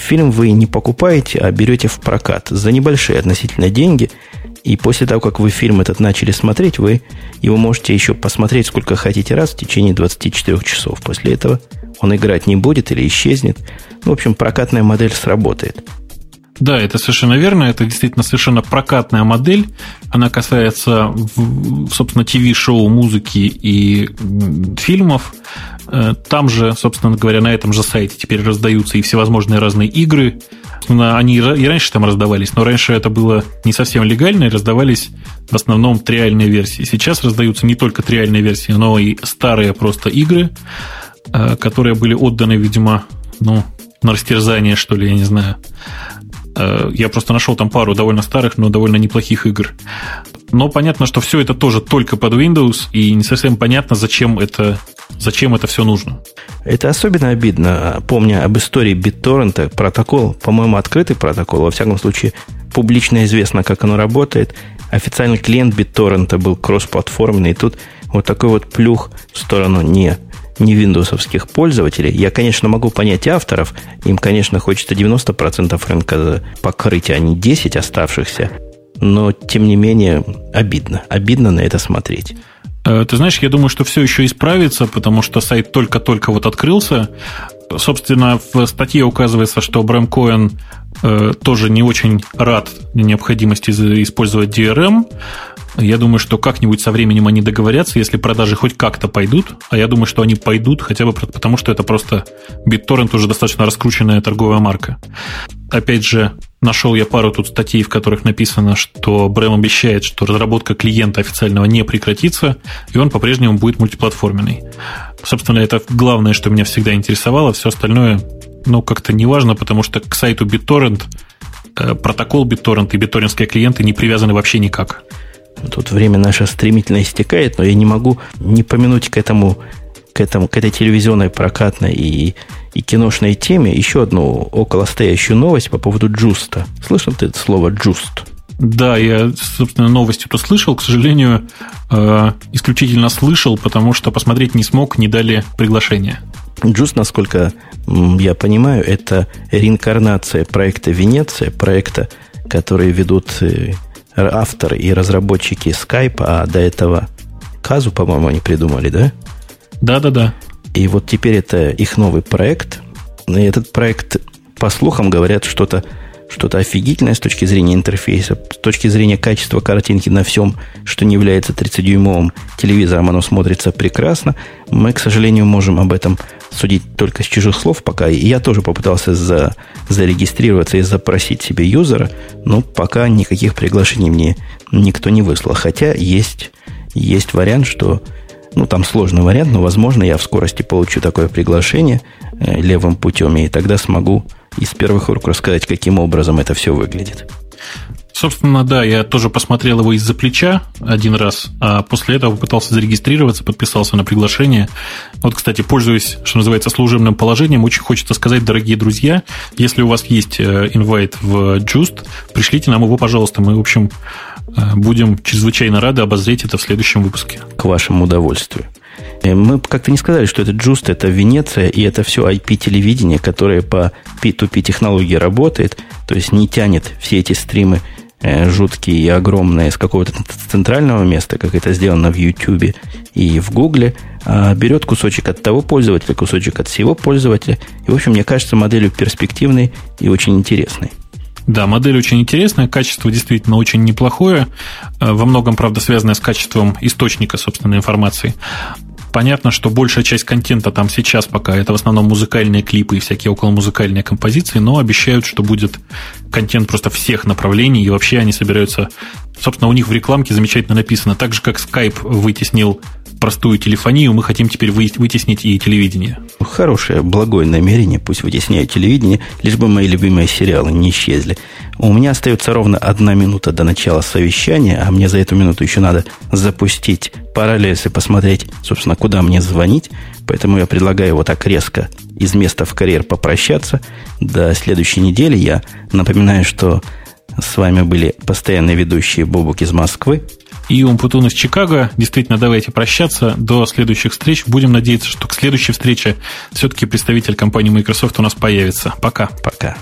фильм вы не покупаете, а берете в прокат за небольшие относительно деньги – и после того, как вы фильм этот начали смотреть, вы его можете еще посмотреть сколько хотите раз в течение 24 часов. После этого он играть не будет или исчезнет. Ну, в общем, прокатная модель сработает. Да, это совершенно верно. Это действительно совершенно прокатная модель. Она касается, собственно, ТВ-шоу, музыки и фильмов. Э, там же, собственно говоря, на этом же сайте теперь раздаются и всевозможные разные игры. Они и раньше там раздавались, но раньше это было не совсем легально, и раздавались в основном триальные версии. Сейчас раздаются не только триальные версии, но и старые просто игры, э, которые были отданы, видимо, ну, на растерзание, что ли, я не знаю. Э, я просто нашел там пару довольно старых, но довольно неплохих игр. Но понятно, что все это тоже только под Windows, и не совсем понятно, зачем это, зачем это все нужно. Это особенно обидно, помня об истории BitTorrent, протокол, по-моему, открытый протокол, во всяком случае, публично известно, как оно работает. Официальный клиент BitTorrent был кроссплатформенный, и тут вот такой вот плюх в сторону не не виндовсовских пользователей. Я, конечно, могу понять авторов. Им, конечно, хочется 90% рынка покрыть, а не 10 оставшихся. Но, тем не менее, обидно. Обидно на это смотреть. Э, ты знаешь, я думаю, что все еще исправится, потому что сайт только-только вот открылся. Собственно, в статье указывается, что Брэм Коэн э, тоже не очень рад необходимости использовать DRM. Я думаю, что как-нибудь со временем они договорятся, если продажи хоть как-то пойдут. А я думаю, что они пойдут хотя бы потому, что это просто BitTorrent уже достаточно раскрученная торговая марка. Опять же, нашел я пару тут статей, в которых написано, что Брэм обещает, что разработка клиента официального не прекратится, и он по-прежнему будет мультиплатформенный. Собственно, это главное, что меня всегда интересовало. Все остальное, ну, как-то не важно, потому что к сайту BitTorrent э, протокол BitTorrent и биторрентские клиенты не привязаны вообще никак. Тут время наше стремительно истекает, но я не могу не помянуть к этому, к этому, к этой телевизионной прокатной и, и киношной теме еще одну околостоящую новость по поводу Joost'а. Слышал ты это слово Joost? Да, я, собственно, новости то слышал. К сожалению, э, исключительно слышал, потому что посмотреть не смог, не дали приглашения. Joost, насколько я понимаю, это реинкарнация проекта Венеция, проекта, который ведут э, авторы и разработчики Skype, а до этого Kazaa, по-моему, они придумали, да? Да-да-да. И вот теперь это их новый проект. И этот проект, по слухам, говорят, что-то что-то офигительное с точки зрения интерфейса, с точки зрения качества картинки на всем, что не является 30-дюймовым телевизором, оно смотрится прекрасно. Мы, к сожалению, можем об этом судить только с чужих слов пока. И я тоже попытался за, зарегистрироваться и запросить себе юзера, но пока никаких приглашений мне никто не выслал. Хотя есть, есть вариант, что ну, там сложный вариант, но, возможно, я в скорости получу такое приглашение э, левым путем, и тогда смогу из первых рук рассказать, каким образом это все выглядит. Собственно, да, я тоже посмотрел его из-за плеча один раз, а после этого попытался зарегистрироваться, подписался на приглашение. Вот, кстати, пользуясь, что называется, служебным положением, очень хочется сказать, дорогие друзья, если у вас есть э, инвайт в Just, пришлите нам его, пожалуйста. Мы, в общем, э, будем чрезвычайно рады обозреть это в следующем выпуске. К вашему удовольствию. Э, мы как-то не сказали, что это Just, это Венеция, и это все IP-телевидение, которое по P2P технологии работает, то есть не тянет все эти стримы жуткие и огромные с какого-то центрального места, как это сделано в YouTube и в Google, а берет кусочек от того пользователя, кусочек от всего пользователя. И, в общем, мне кажется, моделью перспективной и очень интересной. Да, модель очень интересная, качество действительно очень неплохое, э, во многом, правда, связанное с качеством источника, собственной информации. Понятно, что большая часть контента там сейчас пока это в основном музыкальные клипы и всякие околомузыкальные композиции, но обещают, что будет контент просто всех направлений, и вообще они собираются... Собственно, у них в рекламке замечательно написано, так же, как Skype вытеснил простую телефонию, мы хотим теперь вытеснить и телевидение. Хорошее, благое намерение, пусть вытесняют телевидение, лишь бы мои любимые сериалы не исчезли. У меня остается ровно одна минута до начала совещания, а мне за эту минуту еще надо запустить параллельс и посмотреть, собственно, куда мне звонить. Поэтому я предлагаю вот так резко из места в карьер попрощаться. До следующей недели я напоминаю, что с вами были постоянные ведущие Бобук из Москвы и Умпутун из Чикаго. Действительно, давайте прощаться. До следующих встреч. Будем надеяться, что к следующей встрече все-таки представитель компании Microsoft у нас появится. Пока. Пока.